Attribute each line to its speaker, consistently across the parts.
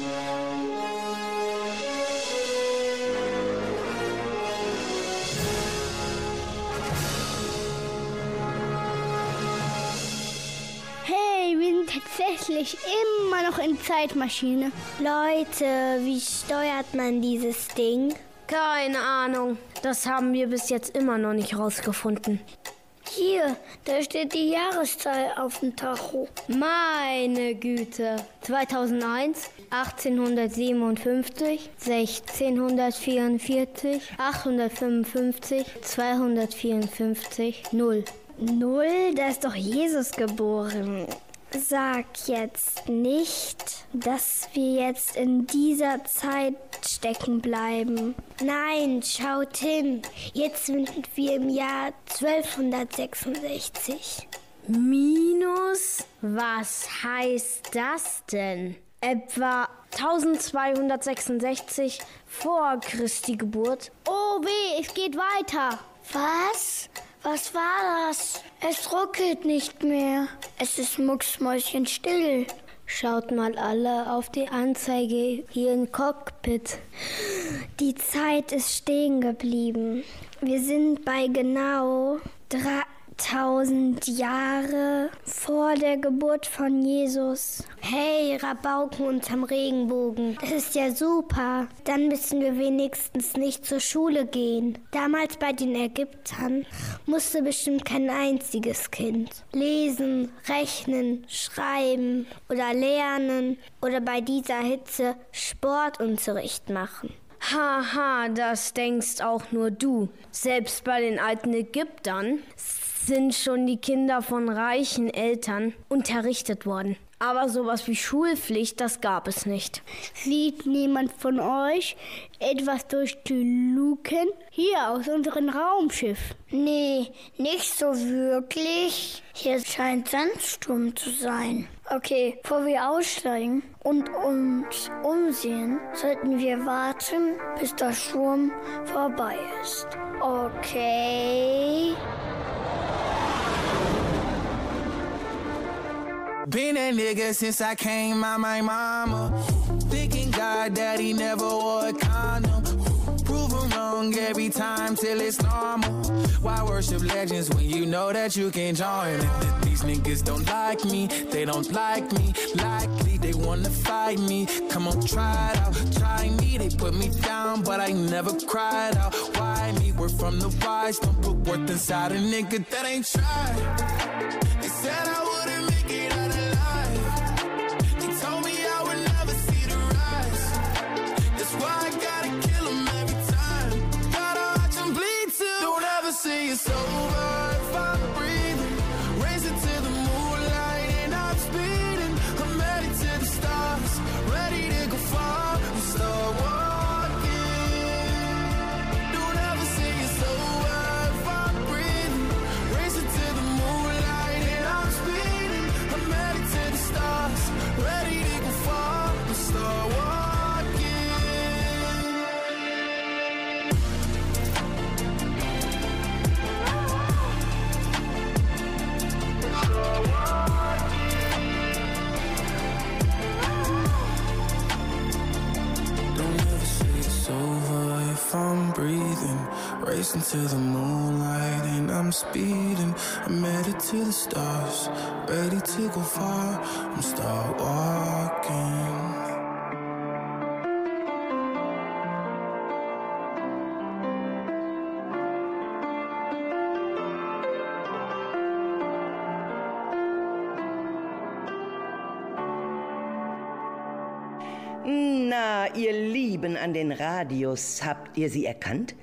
Speaker 1: Hey, wir sind tatsächlich immer noch in Zeitmaschine.
Speaker 2: Leute, wie steuert man dieses Ding?
Speaker 3: Keine Ahnung. Das haben wir bis jetzt immer noch nicht rausgefunden.
Speaker 1: Hier, da steht die Jahreszahl auf dem Tacho.
Speaker 3: Meine Güte. 2001, 1857, 1644, 855, 254, 0.
Speaker 2: Null, da ist doch Jesus geboren. Sag jetzt nicht, dass wir jetzt in dieser Zeit stecken bleiben. Nein, schaut hin. Jetzt sind wir im Jahr 1266.
Speaker 3: Minus? Was heißt das denn? Etwa 1266 vor Christi Geburt.
Speaker 1: Oh weh, es geht weiter.
Speaker 2: Was? Was war das? Es ruckelt nicht mehr. Es ist mucksmäuschenstill.
Speaker 3: Schaut mal alle auf die Anzeige hier im Cockpit.
Speaker 2: Die Zeit ist stehen geblieben. Wir sind bei genau 3000 Jahre vor der Geburt von Jesus. Hey, Rabauken unterm Regenbogen. Das ist ja super. Dann müssen wir wenigstens nicht zur Schule gehen. Damals bei den Ägyptern musste bestimmt kein einziges Kind lesen, rechnen, schreiben oder lernen oder bei dieser Hitze Sportunterricht machen.
Speaker 3: Haha, das denkst auch nur du. Selbst bei den alten Ägyptern sind schon die Kinder von reichen Eltern unterrichtet worden. Aber sowas wie Schulpflicht, das gab es nicht.
Speaker 1: Sieht niemand von euch etwas durch die Luken? Hier aus unserem Raumschiff.
Speaker 2: Nee, nicht so wirklich. Hier scheint Sandsturm zu sein. Okay, bevor wir aussteigen und uns umsehen, sollten wir warten, bis der Sturm vorbei ist. Okay.
Speaker 4: Been a nigga since I came out my mama. Thinking God that he never wore a condom. Prove him wrong every time till it's normal. Why worship legends when you know that you can join them? These niggas don't like me, they don't like me. Likely they wanna fight me. Come on, try it out. Try me, they put me down, but I never cried out. Why me? We're from the wise, don't put worth inside a nigga that ain't tried. They said I wouldn't see it's over. Far. I'm start walking.
Speaker 5: Na, ihr Lieben an den Radios, habt ihr sie erkannt?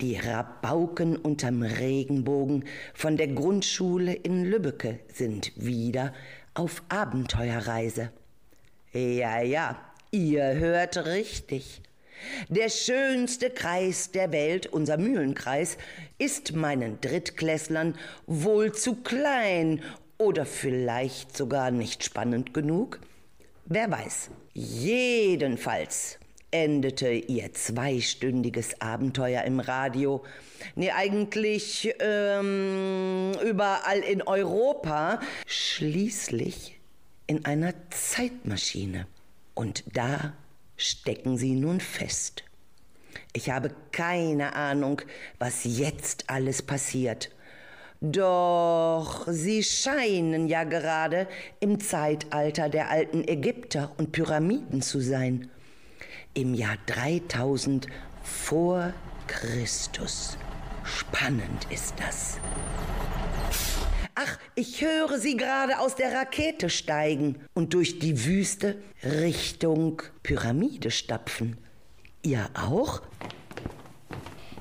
Speaker 5: Die Rabauken unterm Regenbogen von der Grundschule in Lübbecke sind wieder auf Abenteuerreise. Ja, ja, ihr hört richtig. Der schönste Kreis der Welt, unser Mühlenkreis, ist meinen Drittklässlern wohl zu klein oder vielleicht sogar nicht spannend genug. Wer weiß. Jedenfalls endete ihr zweistündiges Abenteuer im Radio. Nee, eigentlich ähm, überall in Europa. Schließlich in einer Zeitmaschine. Und da stecken sie nun fest. Ich habe keine Ahnung, was jetzt alles passiert. Doch sie scheinen ja gerade im Zeitalter der alten Ägypter und Pyramiden zu sein. Im Jahr 3000 vor Christus. Spannend ist das. Ach, ich höre sie gerade aus der Rakete steigen und durch die Wüste Richtung Pyramide stapfen. Ihr auch?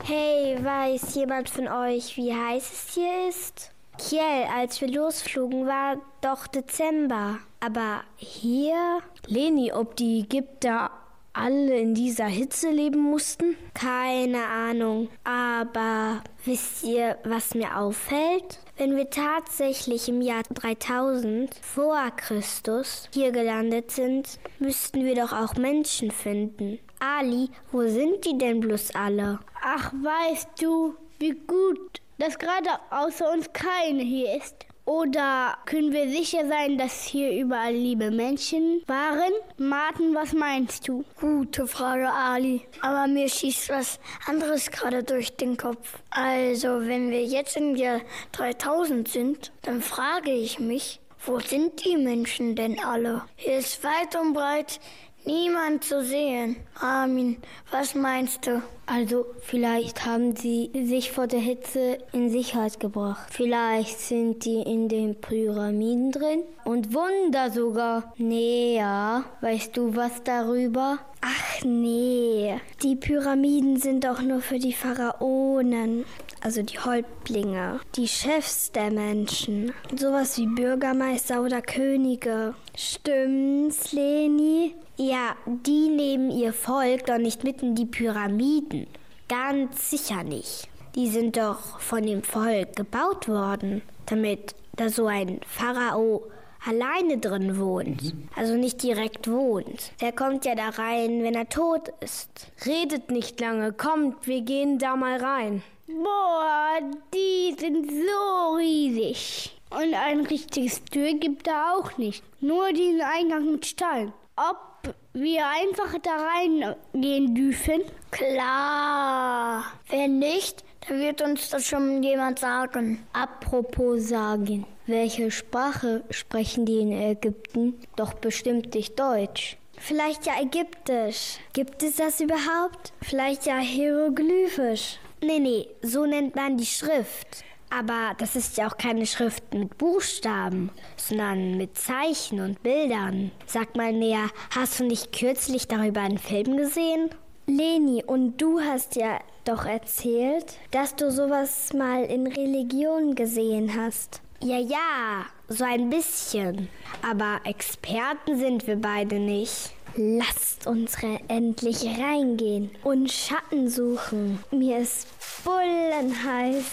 Speaker 2: Hey, weiß jemand von euch, wie heiß es hier ist? Kiel, als wir losflogen, war doch Dezember. Aber hier?
Speaker 3: Leni, ob die Ägypter alle in dieser Hitze leben mussten?
Speaker 2: Keine Ahnung. Aber wisst ihr, was mir auffällt? Wenn wir tatsächlich im Jahr 3000 vor Christus hier gelandet sind, müssten wir doch auch Menschen finden. Ali, wo sind die denn bloß alle?
Speaker 1: Ach, weißt du, wie gut, dass gerade außer uns keine hier ist. Oder können wir sicher sein, dass hier überall liebe Menschen waren? Martin, was meinst du?
Speaker 6: Gute Frage, Ali. Aber mir schießt was anderes gerade durch den Kopf. Also, wenn wir jetzt im Jahr 3000 sind, dann frage ich mich, wo sind die Menschen denn alle? Hier ist weit und breit Niemand zu sehen. Armin, was meinst du?
Speaker 3: Also vielleicht haben sie sich vor der Hitze in Sicherheit gebracht. Vielleicht sind die in den Pyramiden drin und Wunder sogar. Nee, ja. Weißt du was darüber?
Speaker 2: Ach nee, die Pyramiden sind doch nur für die Pharaonen also die Häuptlinge, die Chefs der Menschen, sowas wie Bürgermeister oder Könige. Stimmt's, Leni? Ja, die nehmen ihr Volk doch nicht mit in die Pyramiden. Ganz sicher nicht. Die sind doch von dem Volk gebaut worden, damit da so ein Pharao alleine drin wohnt. Also nicht direkt wohnt. Der kommt ja da rein, wenn er tot ist.
Speaker 3: Redet nicht lange, kommt, wir gehen da mal rein.
Speaker 1: Boah, die sind so riesig. Und ein richtiges Tür gibt da auch nicht. Nur diesen Eingang mit Stall. Ob wir einfach da reingehen dürfen?
Speaker 6: Klar. Wenn nicht, wird uns das schon jemand sagen.
Speaker 3: Apropos sagen. Welche Sprache sprechen die in Ägypten? Doch bestimmt nicht Deutsch.
Speaker 2: Vielleicht ja Ägyptisch. Gibt es das überhaupt? Vielleicht ja Hieroglyphisch. Nee, nee, so nennt man die Schrift. Aber das ist ja auch keine Schrift mit Buchstaben, sondern mit Zeichen und Bildern. Sag mal näher, hast du nicht kürzlich darüber einen Film gesehen? Leni, und du hast ja doch erzählt, dass du sowas mal in Religion gesehen hast. Ja, ja, so ein bisschen. Aber Experten sind wir beide nicht. Lasst uns endlich reingehen und Schatten suchen. Mir ist bullenheiß.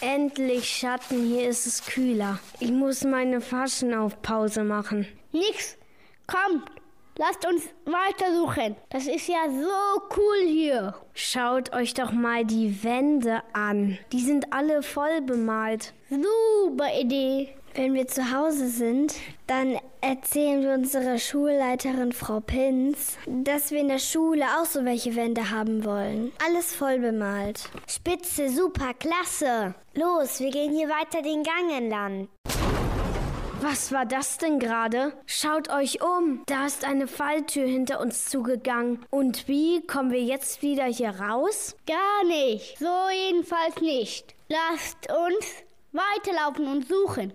Speaker 3: Endlich Schatten, hier ist es kühler. Ich muss meine Faschen auf Pause machen.
Speaker 1: Nix. Kommt, lasst uns weitersuchen. Das ist ja so cool hier.
Speaker 3: Schaut euch doch mal die Wände an. Die sind alle voll bemalt.
Speaker 1: Super Idee.
Speaker 2: Wenn wir zu Hause sind, dann erzählen wir unserer Schulleiterin Frau Pinz, dass wir in der Schule auch so welche Wände haben wollen. Alles voll bemalt. Spitze, super, klasse. Los, wir gehen hier weiter den Gang entlang.
Speaker 3: Was war das denn gerade? Schaut euch um. Da ist eine Falltür hinter uns zugegangen. Und wie kommen wir jetzt wieder hier raus?
Speaker 1: Gar nicht. So jedenfalls nicht. Lasst uns weiterlaufen und suchen.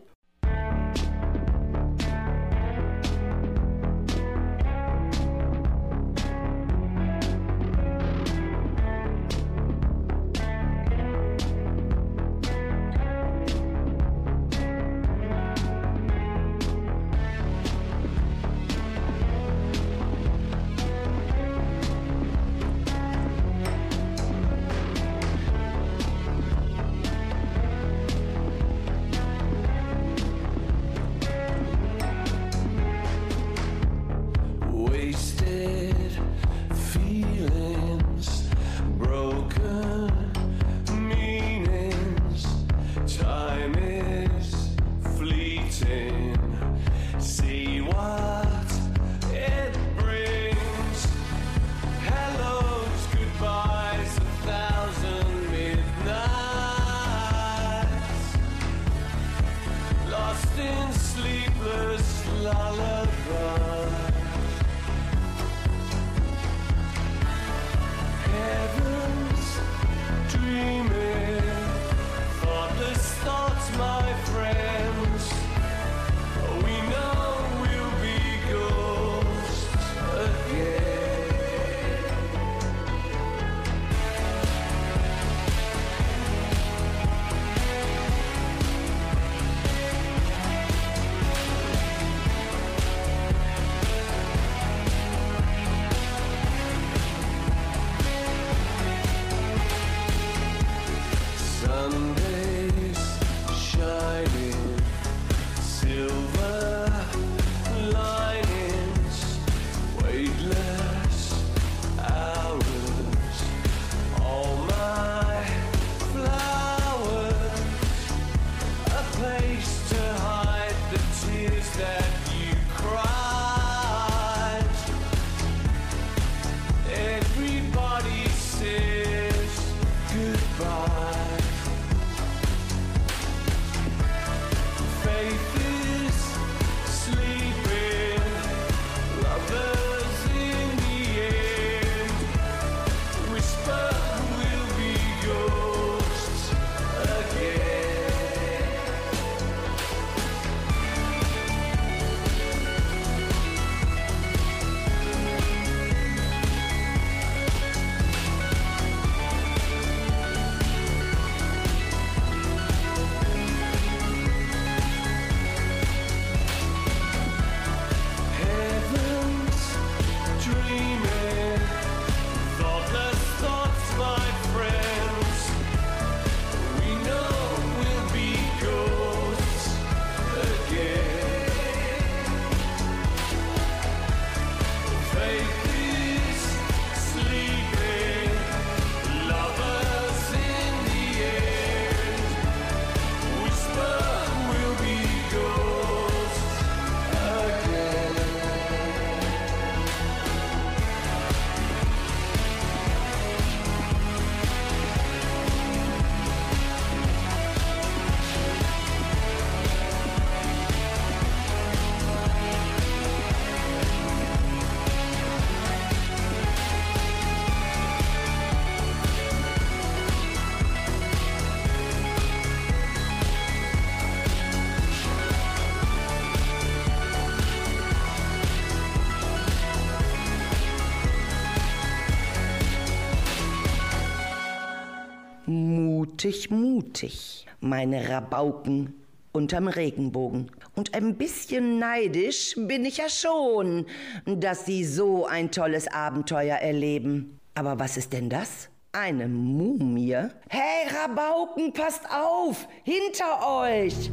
Speaker 5: Mutig, mutig, meine Rabauken unterm Regenbogen. Und ein bisschen neidisch bin ich ja schon, dass sie so ein tolles Abenteuer erleben. Aber was ist denn das? Eine Mumie? Hey, Rabauken, passt auf! Hinter euch!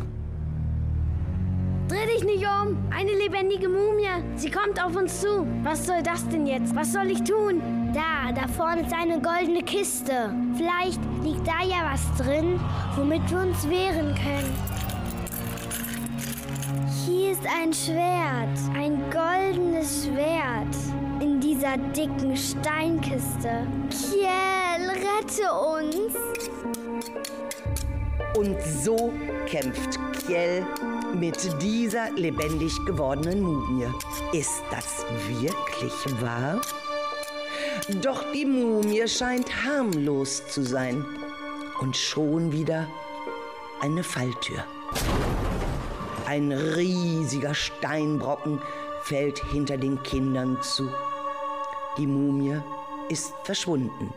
Speaker 3: Dreh dich nicht um! Eine lebendige Mumie! Sie kommt auf uns zu! Was soll das denn jetzt? Was soll ich tun?
Speaker 1: Da, da vorne ist eine goldene Kiste. Vielleicht liegt da ja was drin, womit wir uns wehren können.
Speaker 2: Hier ist ein Schwert, ein goldenes Schwert in dieser dicken Steinkiste. Kiel, rette uns!
Speaker 5: Und so kämpft Kiel mit dieser lebendig gewordenen Mumie. Ist das wirklich wahr? Doch die Mumie scheint harmlos zu sein. Und schon wieder eine Falltür. Ein riesiger Steinbrocken fällt hinter den Kindern zu. Die Mumie ist verschwunden.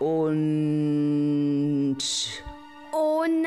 Speaker 5: Und...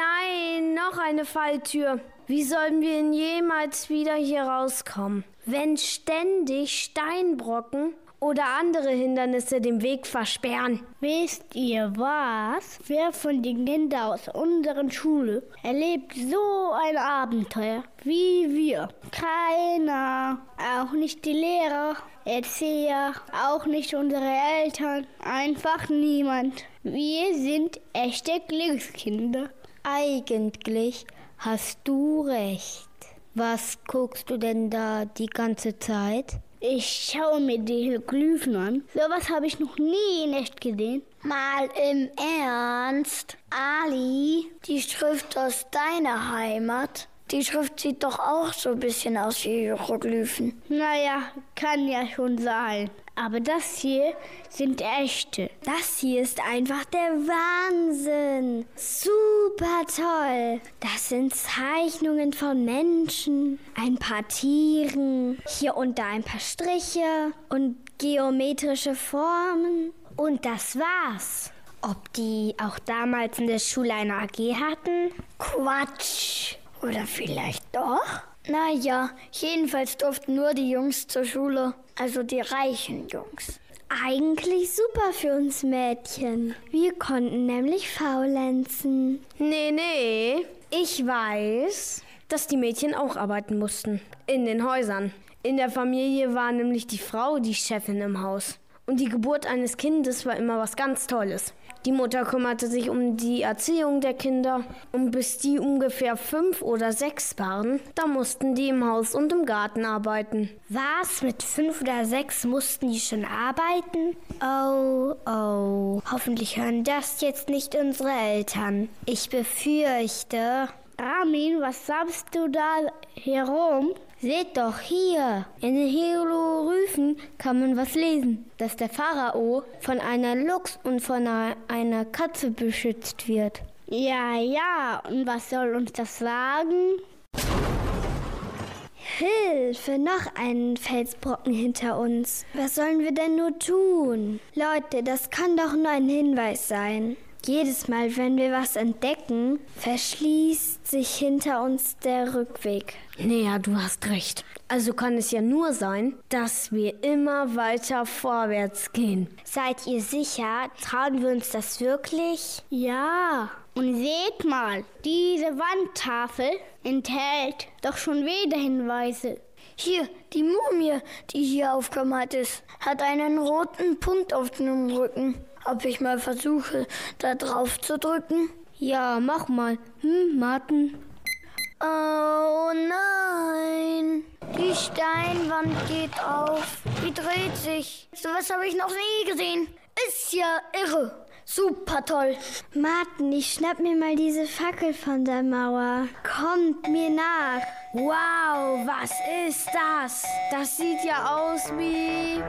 Speaker 3: Nein, noch eine Falltür. Wie sollen wir denn jemals wieder hier rauskommen? Wenn ständig Steinbrocken oder andere Hindernisse den Weg versperren.
Speaker 1: Wisst ihr was? Wer von den Kindern aus unserer Schule erlebt so ein Abenteuer wie wir? Keiner. Auch nicht die Lehrer, Erzieher, auch nicht unsere Eltern. Einfach niemand. Wir sind echte Glückskinder.
Speaker 2: Eigentlich hast du recht.
Speaker 1: Was guckst du denn da die ganze Zeit? Ich schaue mir die Hieroglyphen an. Sowas habe ich noch nie in echt gesehen.
Speaker 6: Mal im Ernst, Ali, die Schrift aus deiner Heimat, die Schrift sieht doch auch so ein bisschen aus wie Hieroglyphen.
Speaker 1: Naja, kann ja schon sein. Aber das hier sind echte.
Speaker 2: Das hier ist einfach der Wahnsinn. Super toll. Das sind Zeichnungen von Menschen, ein paar Tieren, hier und da ein paar Striche und geometrische Formen. Und das war's. Ob die auch damals in der Schule eine AG hatten?
Speaker 6: Quatsch. Oder vielleicht doch? Naja, jedenfalls durften nur die Jungs zur Schule, also die reichen Jungs.
Speaker 2: Eigentlich super für uns Mädchen. Wir konnten nämlich faulenzen.
Speaker 3: Nee, nee. Ich weiß, dass die Mädchen auch arbeiten mussten. In den Häusern. In der Familie war nämlich die Frau die Chefin im Haus. Und die Geburt eines Kindes war immer was ganz Tolles. Die Mutter kümmerte sich um die Erziehung der Kinder. Und bis die ungefähr fünf oder sechs waren, da mussten die im Haus und im Garten arbeiten.
Speaker 2: Was? Mit fünf oder sechs mussten die schon arbeiten? Oh, oh. Hoffentlich hören das jetzt nicht unsere Eltern. Ich befürchte.
Speaker 1: Ramin, was sagst du da herum?
Speaker 2: Seht doch hier, in den Hieroglyphen kann man was lesen, dass der Pharao von einer Luchs und von einer Katze beschützt wird.
Speaker 1: Ja, ja, und was soll uns das sagen?
Speaker 2: Hilfe, noch einen Felsbrocken hinter uns. Was sollen wir denn nur tun? Leute, das kann doch nur ein Hinweis sein. Jedes Mal, wenn wir was entdecken, verschließt sich hinter uns der Rückweg.
Speaker 3: Naja, du hast recht. Also kann es ja nur sein, dass wir immer weiter vorwärts gehen.
Speaker 2: Seid ihr sicher? Trauen wir uns das wirklich?
Speaker 1: Ja. Und seht mal, diese Wandtafel enthält doch schon wieder Hinweise.
Speaker 6: Hier, die Mumie, die hier aufgemalt ist, hat einen roten Punkt auf dem Rücken. Ob ich mal versuche, da drauf zu drücken?
Speaker 2: Ja, mach mal. Hm, Martin?
Speaker 6: Oh nein! Die Steinwand geht auf. Die dreht sich. So was habe ich noch nie gesehen. Ist ja irre. Super toll.
Speaker 2: Martin, ich schnapp mir mal diese Fackel von der Mauer. Kommt mir nach.
Speaker 3: Wow, was ist das? Das sieht ja aus wie...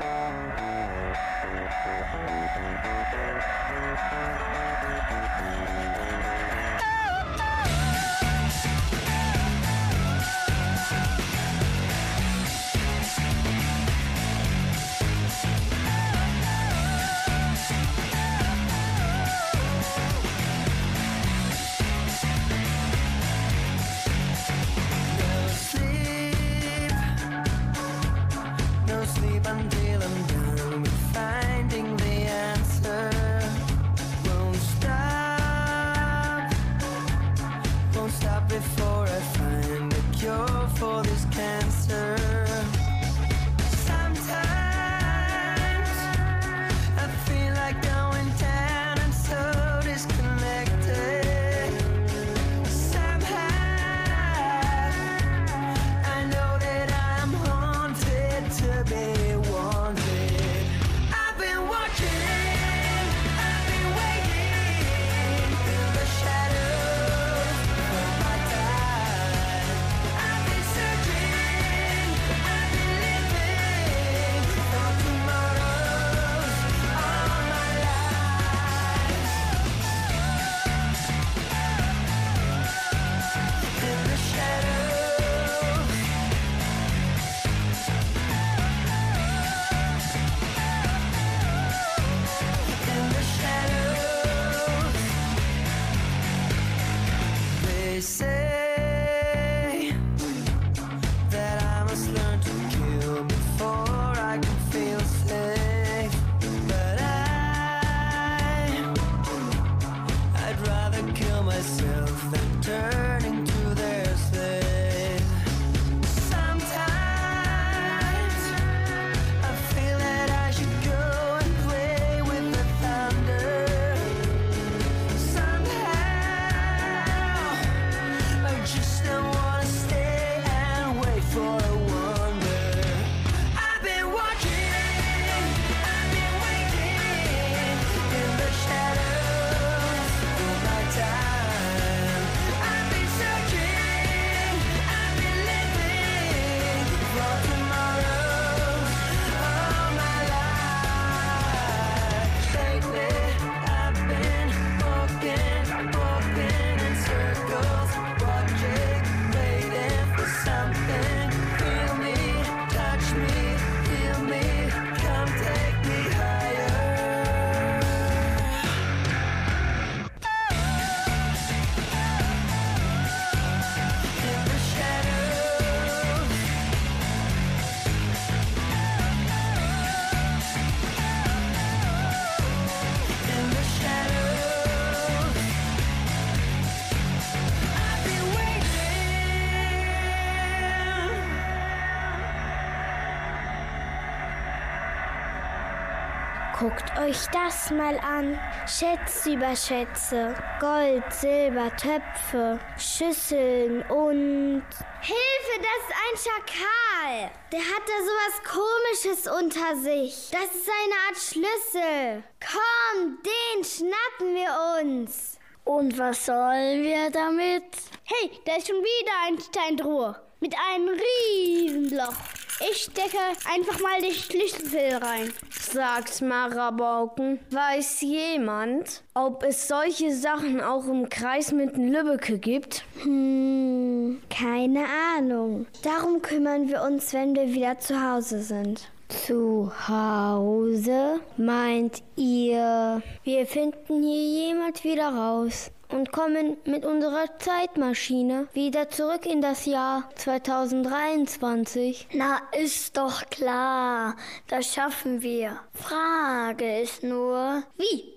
Speaker 2: Guckt euch das mal an. Schätze über Schätze. Gold, Silber, Töpfe, Schüsseln und... Hilfe, das ist ein Schakal. Der hat da sowas Komisches unter sich. Das ist eine Art Schlüssel. Komm, den schnappen wir uns.
Speaker 6: Und was sollen wir damit?
Speaker 1: Hey, da ist schon wieder ein Steintruhe mit einem Riesenloch. Ich stecke einfach mal den Schlüssel rein.
Speaker 3: Sagt Marabauken. Weiß jemand, ob es solche Sachen auch im Kreis mit Lübbecke gibt?
Speaker 2: Hm, keine Ahnung. Darum kümmern wir uns, wenn wir wieder zu Hause sind.
Speaker 3: Zu Hause? Meint ihr, wir finden hier jemand wieder raus und kommen mit unserer Zeitmaschine wieder zurück in das Jahr 2023?
Speaker 6: Na, ist doch klar. Das schaffen wir. Frage ist nur, wie?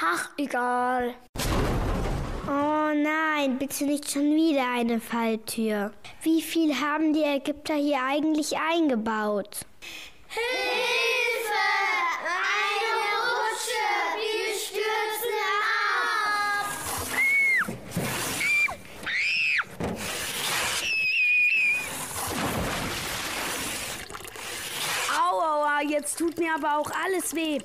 Speaker 6: Ach, egal.
Speaker 2: Oh nein, bitte nicht schon wieder eine Falltür. Wie viel haben die Ägypter hier eigentlich eingebaut?
Speaker 1: Hilfe!
Speaker 3: Jetzt tut mir aber auch alles weh.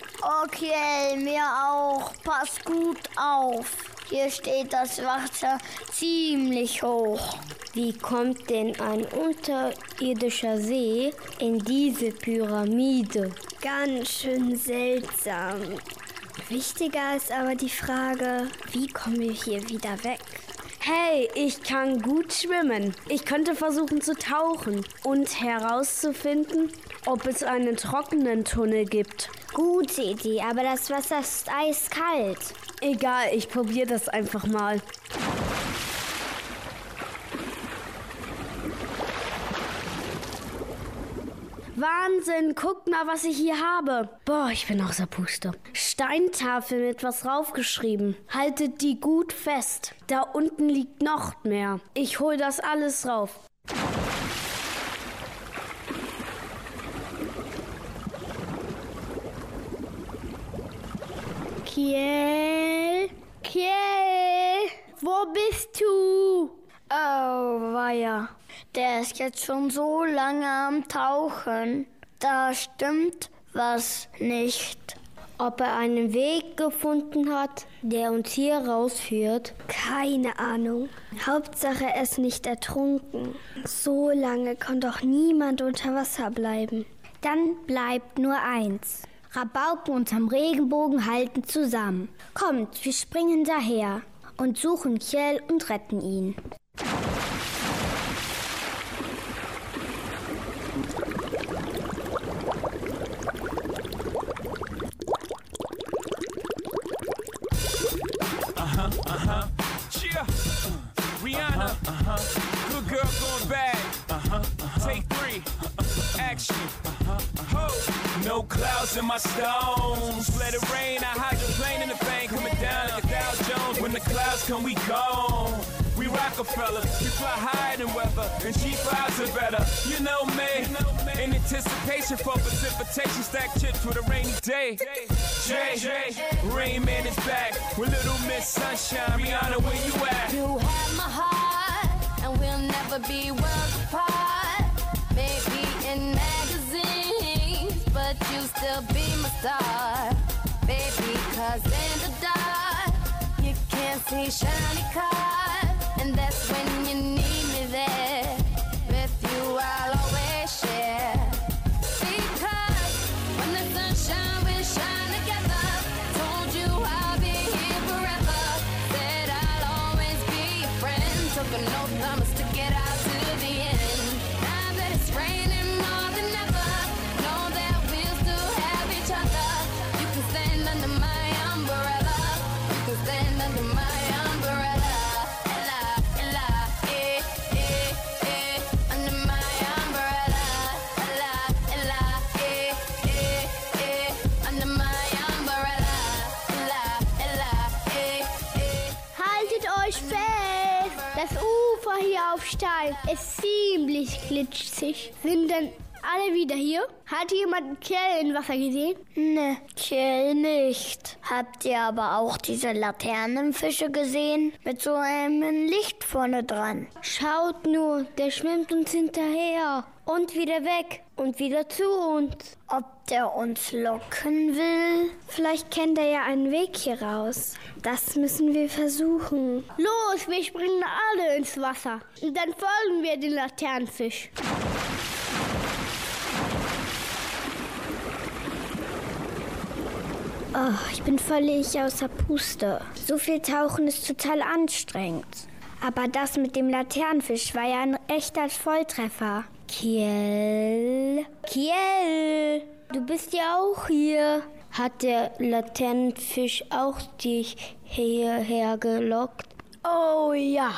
Speaker 6: Okay, mir auch. Pass gut auf. Hier steht das Wasser ziemlich hoch.
Speaker 3: Wie kommt denn ein unterirdischer See in diese Pyramide?
Speaker 2: Ganz schön seltsam. Wichtiger ist aber die Frage, wie kommen wir hier wieder weg?
Speaker 3: Hey, ich kann gut schwimmen. Ich könnte versuchen zu tauchen und herauszufinden, ob es einen trockenen Tunnel gibt.
Speaker 2: Gute Idee, aber das Wasser ist eiskalt.
Speaker 3: Egal, ich probiere das einfach mal. Wahnsinn, guckt mal, was ich hier habe. Boah, ich bin außer Puste. Steintafel mit was draufgeschrieben. Haltet die gut fest. Da unten liegt noch mehr. Ich hol das alles rauf.
Speaker 1: Kiel, Kiel, wo bist du?
Speaker 6: Oh, weia. Der ist jetzt schon so lange am Tauchen. Da stimmt was nicht.
Speaker 3: Ob er einen Weg gefunden hat, der uns hier rausführt?
Speaker 2: Keine Ahnung. Hauptsache er ist nicht ertrunken. So lange kann doch niemand unter Wasser bleiben.
Speaker 1: Dann bleibt nur eins. Rabauken unterm Regenbogen halten zusammen. Kommt, wir springen daher und suchen Kjell und retten ihn.
Speaker 7: Yeah. Rihanna. Good girl going bad. Take three. Action. Clouds in my stones. Let it rain. I hydroplane in the bank. Coming down like a Dow Jones. When the clouds come, we gone. We Rockefeller. We fly higher than weather. And cheap vibes are better. You know me. In anticipation for precipitation. Stack chips with a rainy day. Jay. Rain Man is back. With Little Miss Sunshine. Rihanna, where you at?
Speaker 8: You have my heart, and we'll never be worlds apart. Maybe in magazines, but you still be my star. Baby, cause in the dark, you can't see shiny cars. And that's when you need me there. With you, I'll
Speaker 1: auf Stein ist ziemlich glitschig. Sind denn alle wieder hier? Hat jemand Kerl in Wasser gesehen?
Speaker 6: Ne, Kerl nicht. Habt ihr aber auch diese Laternenfische gesehen? Mit so einem Licht vorne dran.
Speaker 3: Schaut nur, der schwimmt uns hinterher. Und wieder weg und wieder zu uns.
Speaker 6: Ob der uns locken will?
Speaker 2: Vielleicht kennt er ja einen Weg hier raus. Das müssen wir versuchen.
Speaker 1: Los, wir springen alle ins Wasser. Und dann folgen wir den Laternenfisch.
Speaker 2: Oh, ich bin völlig außer Puste. So viel Tauchen ist total anstrengend. Aber das mit dem Laternenfisch war ja ein echter Volltreffer.
Speaker 3: Kiel, Kiel, du bist ja auch hier. Hat der Laternenfisch auch dich hierher gelockt? Oh ja.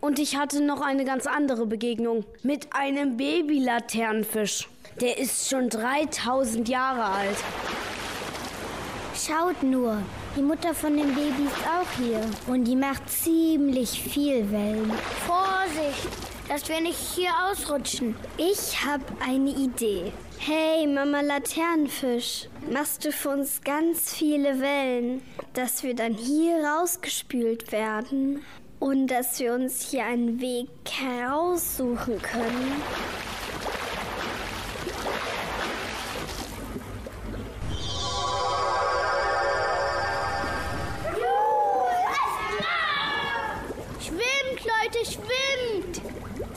Speaker 3: Und ich hatte noch eine ganz andere Begegnung mit einem Baby-Laternenfisch. Der ist schon 3000 Jahre alt.
Speaker 2: Schaut nur, die Mutter von dem Baby ist auch hier. Und die macht ziemlich viel Wellen.
Speaker 6: Vorsicht, dass wir nicht hier ausrutschen.
Speaker 2: Ich habe eine Idee. Hey, Mama Laternenfisch, machst du für uns ganz viele Wellen, dass wir dann hier rausgespült werden und dass wir uns hier einen Weg heraussuchen können?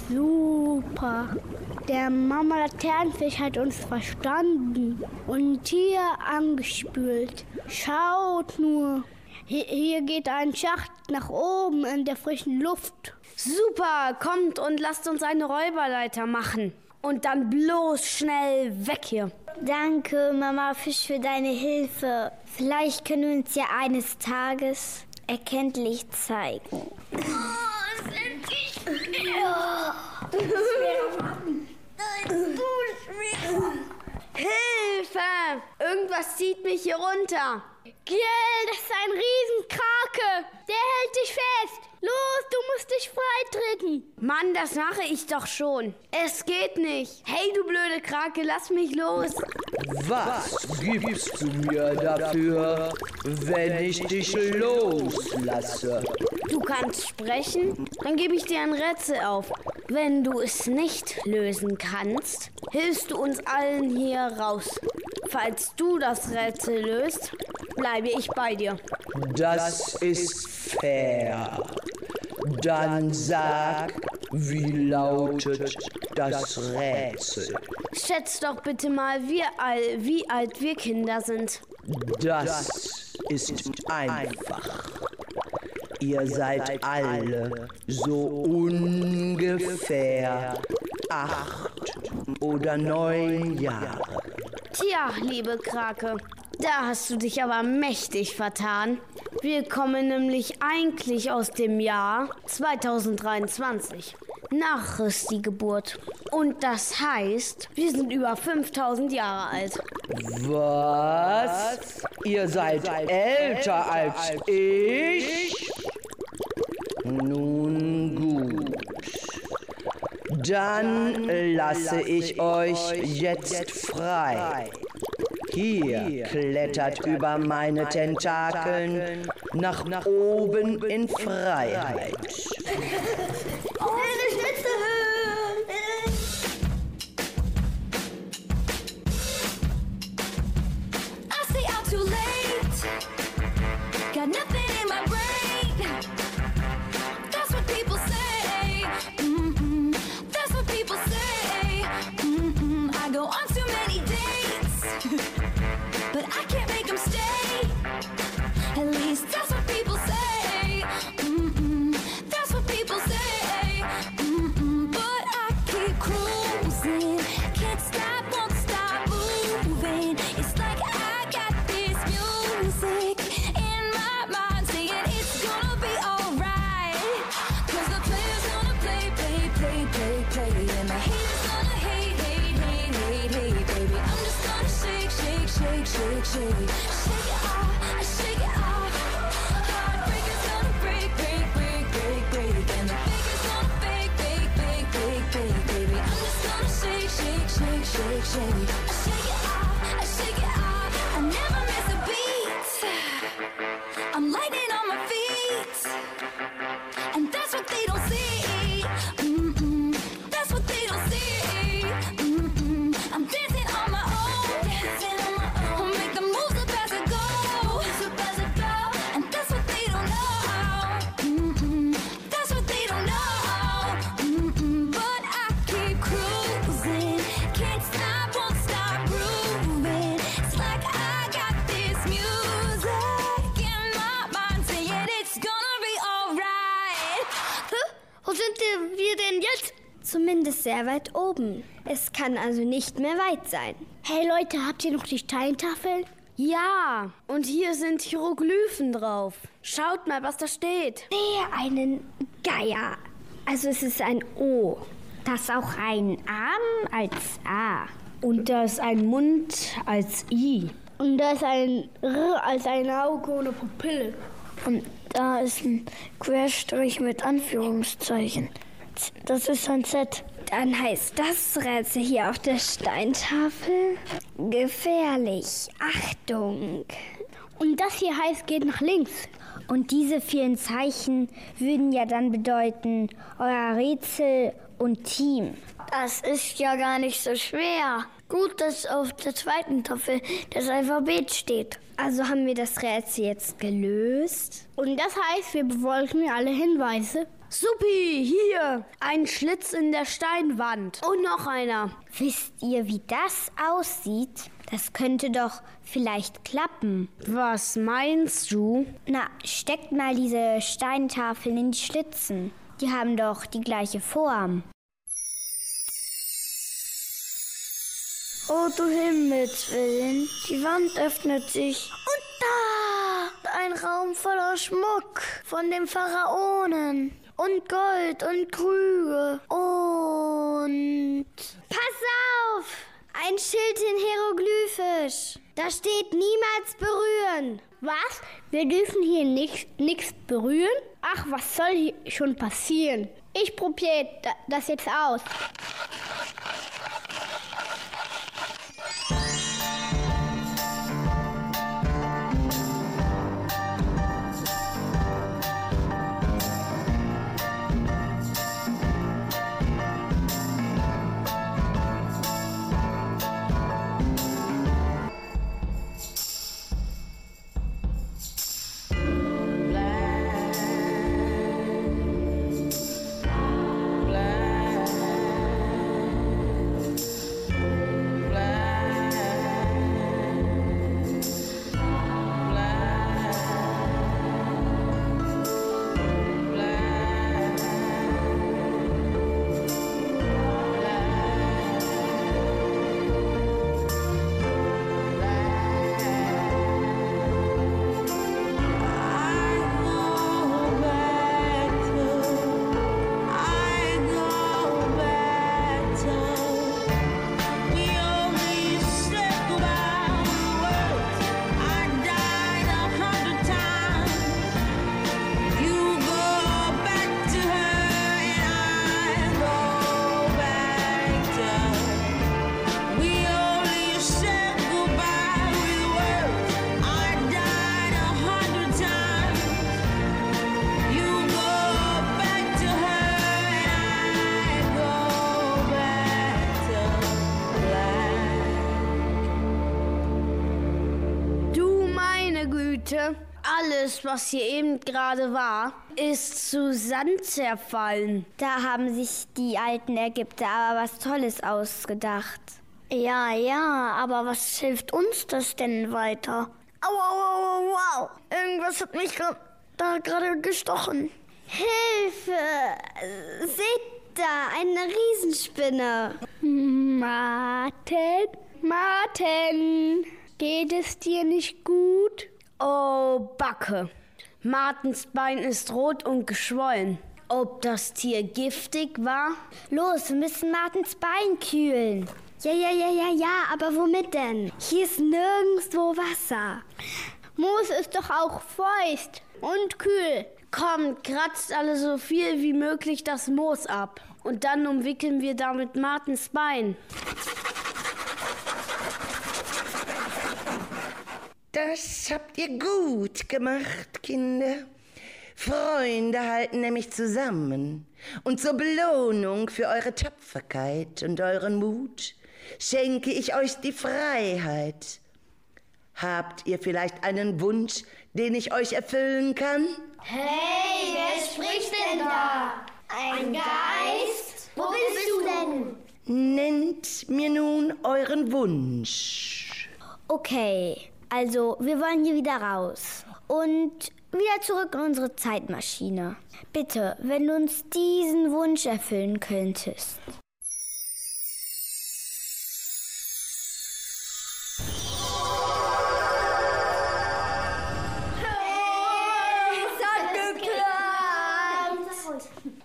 Speaker 1: Super. Der Mama Laternenfisch hat uns verstanden und hier angespült. Schaut nur. Hier, hier geht ein Schacht nach oben in der frischen Luft.
Speaker 3: Super, kommt und lasst uns eine Räuberleiter machen. Und dann bloß schnell weg hier.
Speaker 2: Danke, Mama Fisch, für deine Hilfe. Vielleicht können wir uns ja eines Tages erkenntlich zeigen.
Speaker 3: Hilfe! Irgendwas zieht mich hier runter.
Speaker 1: Giel, das ist ein Riesenkrake. Der hält dich fest. Los, du musst dich freitreten.
Speaker 3: Mann, das mache ich doch schon. Es geht nicht. Hey, du blöde Krake, lass mich los.
Speaker 8: Was gibst du mir dafür, wenn ich dich loslasse?
Speaker 3: Du kannst sprechen, dann gebe ich dir ein Rätsel auf. Wenn du es nicht lösen kannst, hilfst du uns allen hier raus. Falls du das Rätsel löst, bleibe ich bei dir.
Speaker 8: Das ist fair. Dann sag, wie lautet das Rätsel?
Speaker 3: Schätz doch bitte mal, wie, all, wie alt wir Kinder sind.
Speaker 8: Das ist einfach. Ihr seid alle so ungefähr acht oder neun Jahre.
Speaker 3: Tja, liebe Krake, da hast du dich aber mächtig vertan. Wir kommen nämlich eigentlich aus dem Jahr 2023. Nach Christi Geburt. Und das heißt, wir sind über 5000 Jahre alt.
Speaker 8: Was? Ihr seid älter als ich? Nun gut. Dann lasse ich euch jetzt frei. Hier klettert über meine Tentakeln nach oben in Freiheit.
Speaker 2: Sehr weit oben. Es kann also nicht mehr weit sein.
Speaker 1: Hey Leute, habt ihr noch die Steintafeln?
Speaker 3: Ja, und hier sind Hieroglyphen drauf. Schaut mal, was da steht.
Speaker 2: Sehe einen Geier. Also es ist ein O.
Speaker 9: Das ist auch ein Arm als A.
Speaker 3: Und da ist ein Mund als I.
Speaker 1: Und da ist ein R als ein Auge ohne Pupille.
Speaker 6: Und da ist ein Querstrich mit Anführungszeichen. Das ist ein Z.
Speaker 2: Dann heißt das Rätsel hier auf der Steintafel gefährlich. Achtung.
Speaker 1: Und das hier heißt, geht nach links.
Speaker 9: Und diese vielen Zeichen würden ja dann bedeuten, euer Rätsel und Team.
Speaker 6: Das ist ja gar nicht so schwer. Gut, dass auf der zweiten Tafel das Alphabet steht.
Speaker 2: Also haben wir das Rätsel jetzt gelöst.
Speaker 1: Und das heißt, wir befolgen alle Hinweise.
Speaker 3: Supi, hier, ein Schlitz in der Steinwand. Und noch einer.
Speaker 9: Wisst ihr, wie das aussieht? Das könnte doch vielleicht klappen.
Speaker 3: Was meinst du?
Speaker 9: Na, steckt mal diese Steintafeln in die Schlitzen. Die haben doch die gleiche Form.
Speaker 6: Oh, du Himmels Willen. Die Wand öffnet sich. Und da! Ein Raum voller Schmuck von den Pharaonen. Und Gold und Krüge. Und.
Speaker 2: Pass auf! Ein Schild in Hieroglyphisch. Da steht niemals berühren.
Speaker 1: Was? Wir dürfen hier nichts berühren? Ach, was soll hier schon passieren? Ich probiere da, das jetzt aus.
Speaker 3: Alles, was hier eben gerade war, ist zu Sand zerfallen.
Speaker 9: Da haben sich die alten Ägypter aber was Tolles ausgedacht.
Speaker 6: Ja, ja, aber was hilft uns das denn weiter? Au, au, au, au, au. Irgendwas hat mich da gerade gestochen.
Speaker 2: Hilfe! Seht da, eine Riesenspinne.
Speaker 1: Martin, Martin, geht es dir nicht gut?
Speaker 3: Oh, Backe. Martens Bein ist rot und geschwollen. Ob das Tier giftig war?
Speaker 2: Los, wir müssen Martins Bein kühlen. Ja, ja, ja, ja, ja, aber womit denn? Hier ist nirgendwo Wasser.
Speaker 1: Moos ist doch auch feucht und kühl.
Speaker 3: Kommt, kratzt alle so viel wie möglich das Moos ab. Und dann umwickeln wir damit Martens Bein.
Speaker 5: Das habt ihr gut gemacht, Kinder. Freunde halten nämlich zusammen. Und zur Belohnung für eure Tapferkeit und euren Mut schenke ich euch die Freiheit. Habt ihr vielleicht einen Wunsch, den ich euch erfüllen kann?
Speaker 6: Hey, wer spricht denn da? Ein Geist? Wo bist du denn?
Speaker 5: Nennt mir nun euren Wunsch.
Speaker 9: Okay, also wir wollen hier wieder raus. Und wieder zurück in unsere Zeitmaschine. Bitte, wenn du uns diesen Wunsch erfüllen könntest.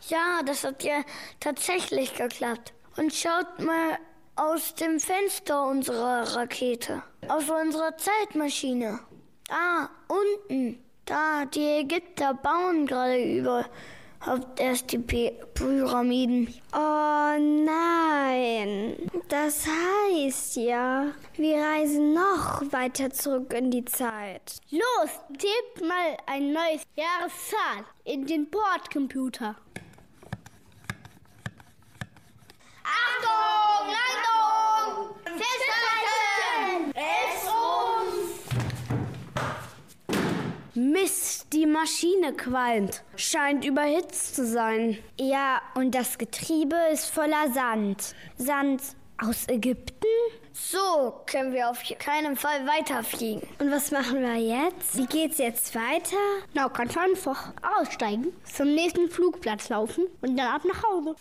Speaker 6: Ja, das hat ja tatsächlich geklappt. Und schaut mal aus dem Fenster unserer Rakete. Aus unserer Zeitmaschine. Da, unten. Da, die Ägypter bauen gerade überhaupt erst die Pyramiden.
Speaker 2: Oh nein. Das heißt ja, wir reisen noch weiter zurück in die Zeit.
Speaker 1: Los, tipp mal ein neues Jahreszahl in den Bordcomputer.
Speaker 6: Landung! Festhalten! Es rumpft!
Speaker 3: Mist, die Maschine qualmt. Scheint überhitzt zu sein.
Speaker 9: Ja, und das Getriebe ist voller Sand. Sand aus Ägypten?
Speaker 6: So können wir auf keinen Fall weiterfliegen.
Speaker 2: Und was machen wir jetzt? Wie geht's jetzt weiter?
Speaker 1: Na, ganz einfach. Aussteigen, zum nächsten Flugplatz laufen und dann ab nach Hause.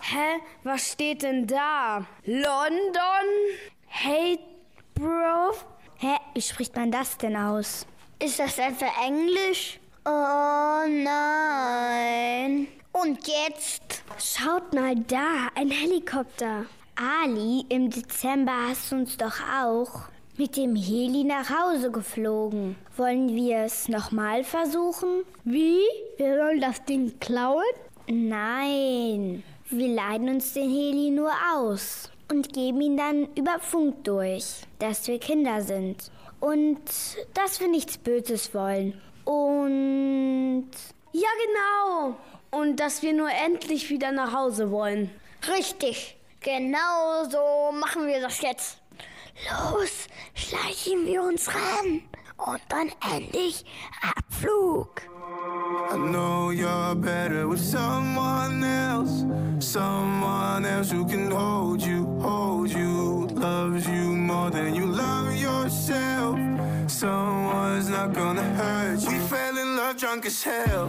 Speaker 3: Hä? Was steht denn da? London? Hey, Bro?
Speaker 9: Hä, wie spricht man das denn aus?
Speaker 6: Ist das etwa Englisch? Oh nein. Und jetzt?
Speaker 2: Schaut mal da, ein Helikopter.
Speaker 9: Ali, im Dezember hast du uns doch auch mit dem Heli nach Hause geflogen. Wollen wir es nochmal versuchen?
Speaker 1: Wie? Wir sollen das Ding klauen?
Speaker 9: Nein, wir leihen uns den Heli nur aus und geben ihn dann über Funk durch, dass wir Kinder sind und dass wir nichts Böses wollen. Und
Speaker 3: Ja, genau. Und dass wir nur endlich wieder nach Hause wollen.
Speaker 6: Richtig. Genau so machen wir das jetzt. Los, schleichen wir uns ran. Und dann endlich Abflug.
Speaker 10: I know you're better with someone else. Someone else who can hold you, hold you, loves you more than you love yourself. Someone's not gonna hurt you. We fell in love drunk as hell.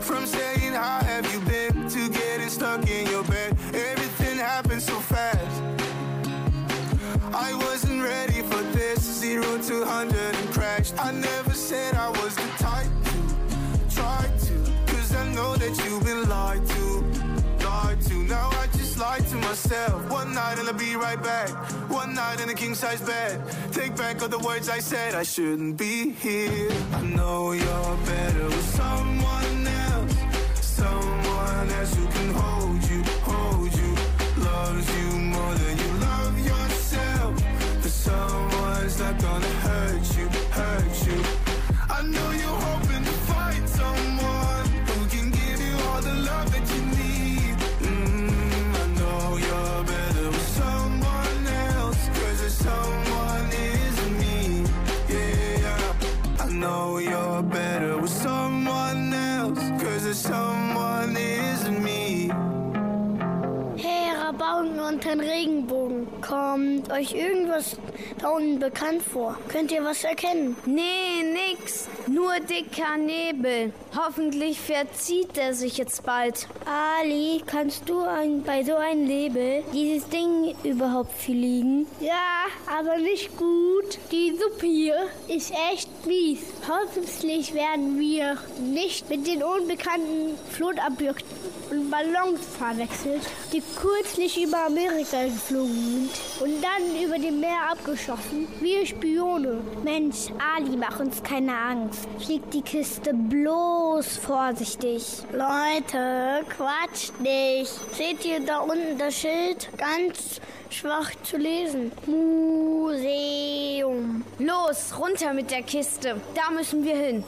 Speaker 10: From saying how have you been to getting stuck in your bed. Everything happened so fast. For this. Zero to hundred and crashed. I never said I was the type to try to. Cause I know that you've been lied to. Lied to. Now I just lied to myself. One night and I'll be right back. One night in a king size bed. Take back all the words I said. I shouldn't be here. I know you're better with someone else. Someone else who can hold you, hold you. Loves you more than you. But someone's not gonna hurt you, hurt you. I know you're hoping to find someone who can give you all the love that you need. Mm, I know you're better with someone else. Cause there's someone isn't me. Yeah, I know you're better with someone else. Cause there's someone isn't me.
Speaker 6: Hey, Rabauken unter den Regenbogen. Kommt euch irgendwas da unten bekannt vor? Könnt ihr was erkennen?
Speaker 3: Nee, nix. Nur dicker Nebel. Hoffentlich verzieht er sich jetzt bald.
Speaker 9: Ali, kannst du ein, bei so einem Nebel dieses Ding überhaupt fliegen?
Speaker 1: Ja, aber nicht gut. Die Suppe hier ist echt mies. Hoffentlich werden wir nicht mit den unbekannten Flotabjekten und Ballons verwechselt, die kürzlich über Amerika geflogen sind und dann über dem Meer abgeschossen. Wir Spione.
Speaker 9: Mensch, Ali, mach uns keine Angst. Fliegt die Kiste bloß vorsichtig.
Speaker 6: Leute, quatscht nicht. Seht ihr da unten das Schild? Ganz schwach zu lesen. Museum.
Speaker 3: Los, runter mit der Kiste. Da müssen wir hin.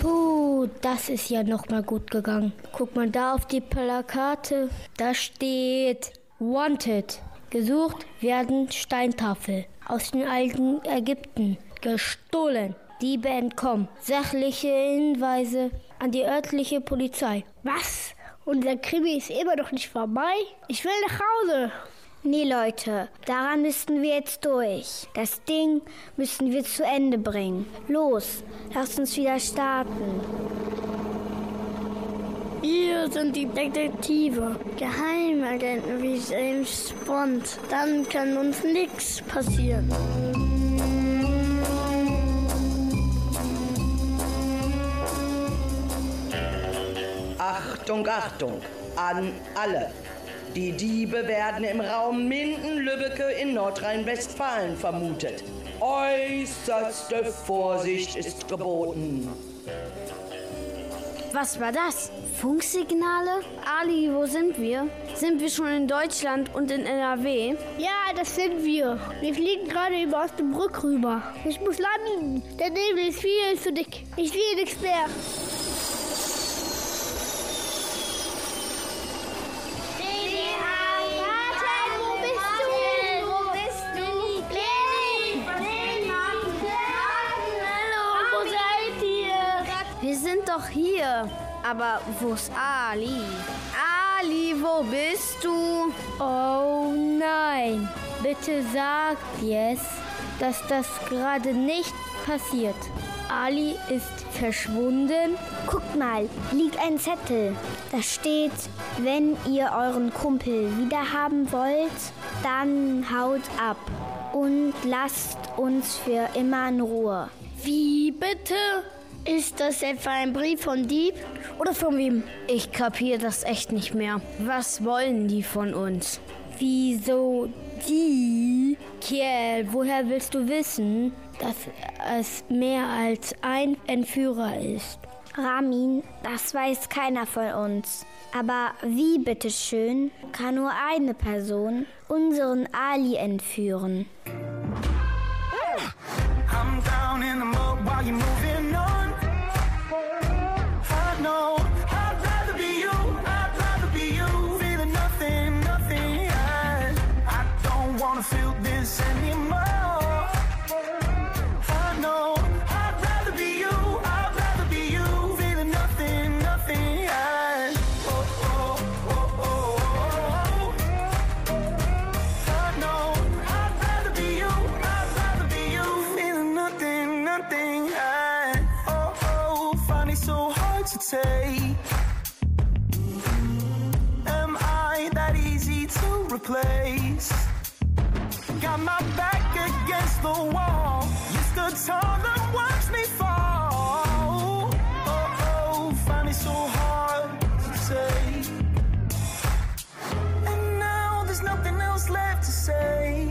Speaker 9: Puh, das ist ja noch mal gut gegangen. Guck mal da auf die Plakate. Da steht Wanted. Gesucht werden Steintafel aus dem alten Ägypten. Gestohlen. Diebe entkommen. Sachliche Hinweise an die örtliche Polizei.
Speaker 1: Was? Unser Krimi ist immer noch nicht vorbei? Ich will nach Hause.
Speaker 9: Nee, Leute, daran müssten wir jetzt durch. Das Ding müssen wir zu Ende bringen. Los, lasst uns wieder starten.
Speaker 6: Wir sind die Detektive, Geheimagenten wie James Bond. Dann kann uns nichts passieren.
Speaker 5: Achtung, Achtung, an alle. Die Diebe werden im Raum Minden-Lübbecke in Nordrhein-Westfalen vermutet. Äußerste Vorsicht ist geboten.
Speaker 3: Was war das? Funksignale? Ali, wo sind wir? Sind wir schon in Deutschland und in NRW?
Speaker 1: Ja, das sind wir. Wir fliegen gerade über Osnabrück rüber. Ich muss landen. Der Nebel ist viel zu dick. Ich sehe nichts mehr.
Speaker 3: Hier. Aber wo ist Ali? Ali, wo bist du?
Speaker 9: Oh nein, bitte sagt jetzt, dass das gerade nicht passiert. Ali ist verschwunden. Guckt mal, liegt ein Zettel. Da steht, wenn ihr euren Kumpel wiederhaben wollt, dann haut ab und lasst uns für immer in Ruhe.
Speaker 6: Wie bitte? Ist das etwa ein Brief von Dieb oder von wem?
Speaker 3: Ich kapiere das echt nicht mehr. Was wollen die von uns?
Speaker 9: Wieso die? Kiel, woher willst du wissen, dass es mehr als ein Entführer ist? Ramin, das weiß keiner von uns. Aber wie bitteschön kann nur eine Person unseren Ali entführen?
Speaker 11: I'm down in the mud while you're moving My back against the wall. You stood tall and watched me fall. Oh, oh, find it so hard to take. And now there's nothing else left to say.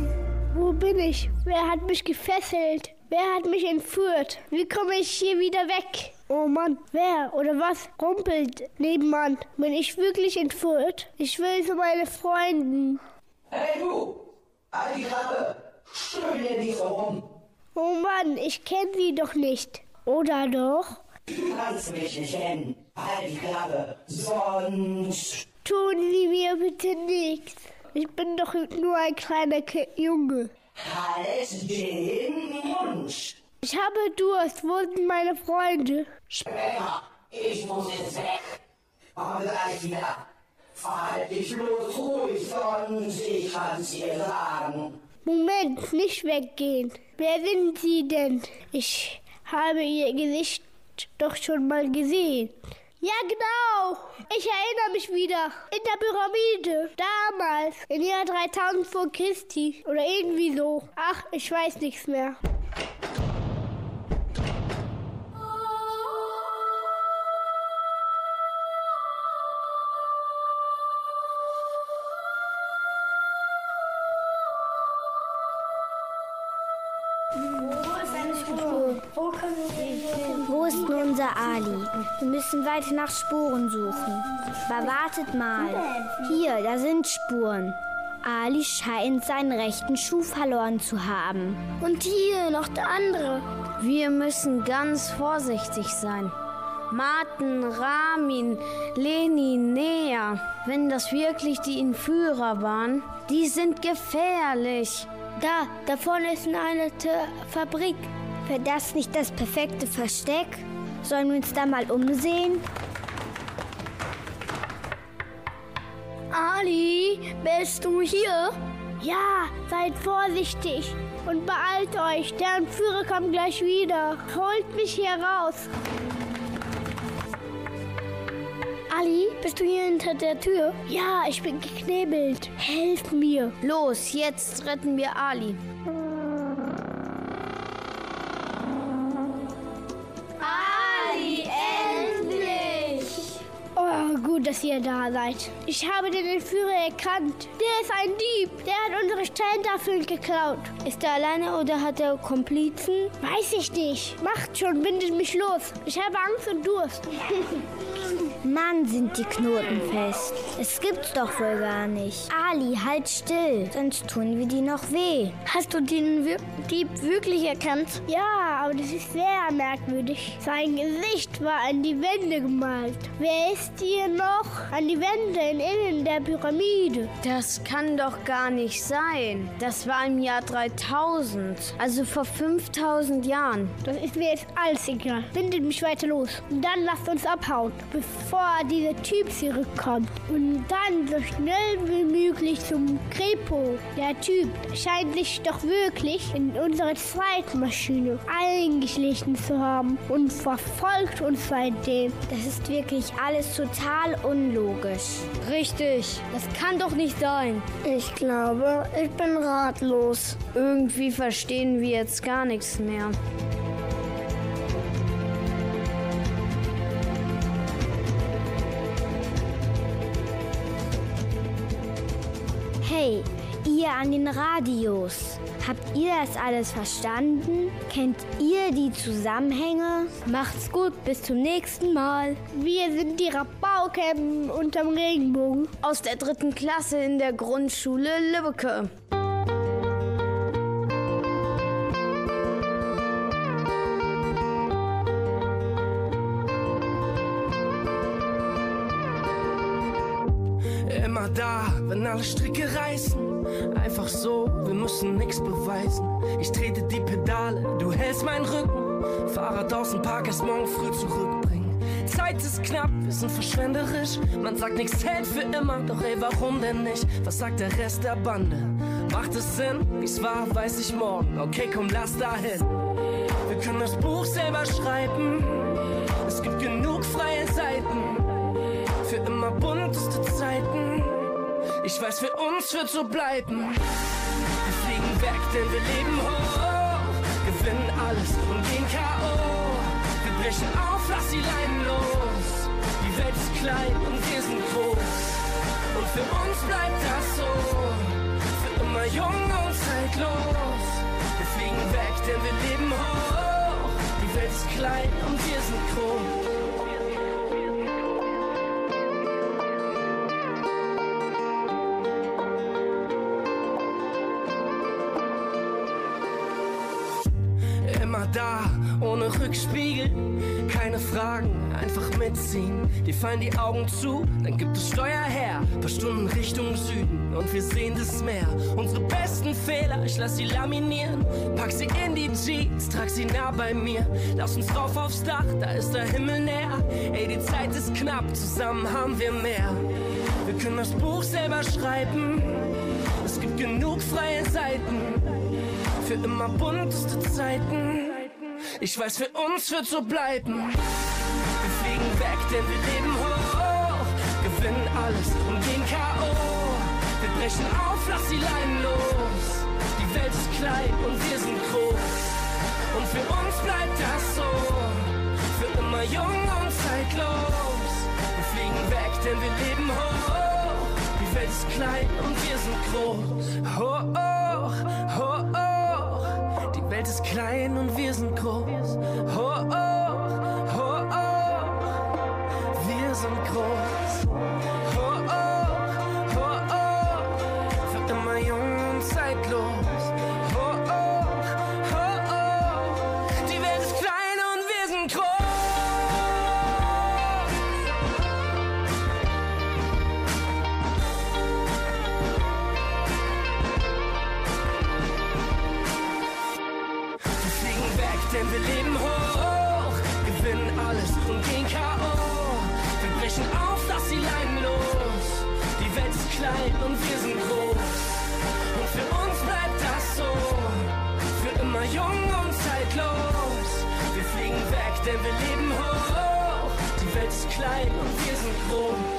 Speaker 1: Wo bin ich? Wer hat mich gefesselt? Wer hat mich entführt? Wie komme ich hier wieder weg? Oh Mann, wer oder was rumpelt nebenan? Bin ich wirklich entführt? Ich will zu meinen Freunden.
Speaker 5: Hey du, halt die Klappe. Stöhne nicht so rum.
Speaker 1: Oh Mann, ich kenne sie doch nicht. Oder doch?
Speaker 5: Du kannst mich nicht kennen. Halt die Klappe. Sonst...
Speaker 1: Tun Sie mir bitte nichts. Ich bin doch nur ein kleiner Junge.
Speaker 5: Halt den Mund.
Speaker 1: Ich habe Durst. Wo sind meine Freunde?
Speaker 5: Später, ich muss jetzt weg. Komm gleich wieder. Dich bloß ruhig, sonst ich kann's dir sagen.
Speaker 1: Moment, nicht weggehen. Wer sind Sie denn? Ich habe Ihr Gesicht doch schon mal gesehen. Ja, genau. Ich erinnere mich wieder. In der Pyramide. Damals. Im Jahr 3000 vor Christi. Oder irgendwie so. Ach, ich weiß nichts mehr.
Speaker 9: Unser Ali? Wir müssen weiter nach Spuren suchen. Aber wartet mal. Hier, da sind Spuren. Ali scheint seinen rechten Schuh verloren zu haben.
Speaker 6: Und hier noch der andere.
Speaker 3: Wir müssen ganz vorsichtig sein. Martin, Ramin, Lenin, Nea, wenn das wirklich die Entführer waren, die sind gefährlich.
Speaker 1: Da, da vorne ist eine Fabrik.
Speaker 9: Wäre das nicht das perfekte Versteck? Sollen wir uns da mal umsehen?
Speaker 6: Ali, bist du hier?
Speaker 1: Ja, seid vorsichtig und beeilt euch. Der Entführer kommt gleich wieder. Holt mich hier raus.
Speaker 6: Ali, bist du hier hinter der Tür?
Speaker 1: Ja, ich bin geknebelt. Helft mir.
Speaker 3: Los, jetzt retten wir. Ali,
Speaker 1: dass ihr da seid. Ich habe den Entführer erkannt. Der ist ein Dieb. Der hat unsere Steintafeln geklaut.
Speaker 3: Ist er alleine oder hat er Komplizen?
Speaker 1: Weiß ich nicht. Macht schon, bindet mich los. Ich habe Angst und Durst.
Speaker 9: Mann, sind die Knoten fest. Es gibt's doch wohl gar nicht. Ali, halt still, sonst tun wir dir noch weh.
Speaker 6: Hast du den Wir Dieb wirklich erkannt?
Speaker 1: Ja, aber das ist sehr merkwürdig. Sein Gesicht war an die Wände gemalt. Wer ist hier noch an die Wände in innen der Pyramide?
Speaker 3: Das kann doch gar nicht sein. Das war im Jahr 3000, also vor 5000 Jahren.
Speaker 1: Das ist mir jetzt alles egal. Bindet mich weiter los. Und dann lasst uns abhauen, bevor dieser Typ zurückkommt. Und dann so schnell wie möglich zum Krepo. Der Typ scheint sich doch wirklich in unsere Zeitmaschine eingeschlichen zu haben und verfolgt uns seitdem.
Speaker 9: Das ist wirklich alles total unlogisch.
Speaker 3: Richtig, das kann doch nicht sein.
Speaker 6: Ich glaube, ich bin ratlos.
Speaker 3: Irgendwie verstehen wir jetzt gar nichts mehr.
Speaker 9: Hey, ihr an den Radios. Habt ihr das alles verstanden? Kennt ihr die Zusammenhänge?
Speaker 1: Macht's gut, bis zum nächsten Mal. Wir sind die Rabauken unterm Regenbogen.
Speaker 3: Aus der dritten Klasse in der Grundschule Lübbecke.
Speaker 12: Immer da, wenn alle Stricke reißen. Einfach so, wir müssen nichts beweisen. Ich trete die Pedale, du hältst meinen Rücken. Fahrrad aus dem Park erst morgen früh zurückbringen. Zeit ist knapp, wir sind verschwenderisch. Man sagt, nichts hält für immer, doch ey, warum denn nicht? Was sagt der Rest der Bande? Macht es Sinn? Wie's war, weiß ich morgen. Okay, komm, lass dahin. Wir können das Buch selber schreiben. Es gibt genug freie Seiten. Für immer bunteste Zeiten. Ich weiß, für uns wird so bleiben. Wir fliegen weg, denn wir leben hoch. Gewinnen alles und gehen K.O. Wir brechen auf, lass die Leinen los. Die Welt ist klein und wir sind groß. Und für uns bleibt das so. Für immer jung und zeitlos. Wir fliegen weg, denn wir leben hoch. Die Welt ist klein und wir sind groß. Keine Fragen, einfach mitziehen. Die fallen die Augen zu, dann gibt es Steuer her, paar Stunden Richtung Süden und wir sehen das Meer. Unsere besten Fehler, ich lass sie laminieren, pack sie in die Jeans, trag sie nah bei mir. Lass uns drauf aufs Dach, da ist der Himmel näher. Ey, die Zeit ist knapp, zusammen haben wir mehr. Wir können das Buch selber schreiben, es gibt genug freie Seiten für immer bunteste Zeiten. Ich weiß, für uns wird so bleiben. Wir fliegen weg, denn wir leben hoch. Gewinnen alles und gehen K.O. Wir brechen auf, lass die Leinen los. Die Welt ist klein und wir sind groß. Und für uns bleibt das so. Für immer jung und zeitlos. Wir fliegen weg, denn wir leben hoch. Die Welt ist klein und wir sind groß. Hoch. Die Welt ist klein und wir sind groß. Ho, oh, ho, oh, oh, wir sind groß. denn wir leben hoch. Die Welt ist klein und wir sind groß.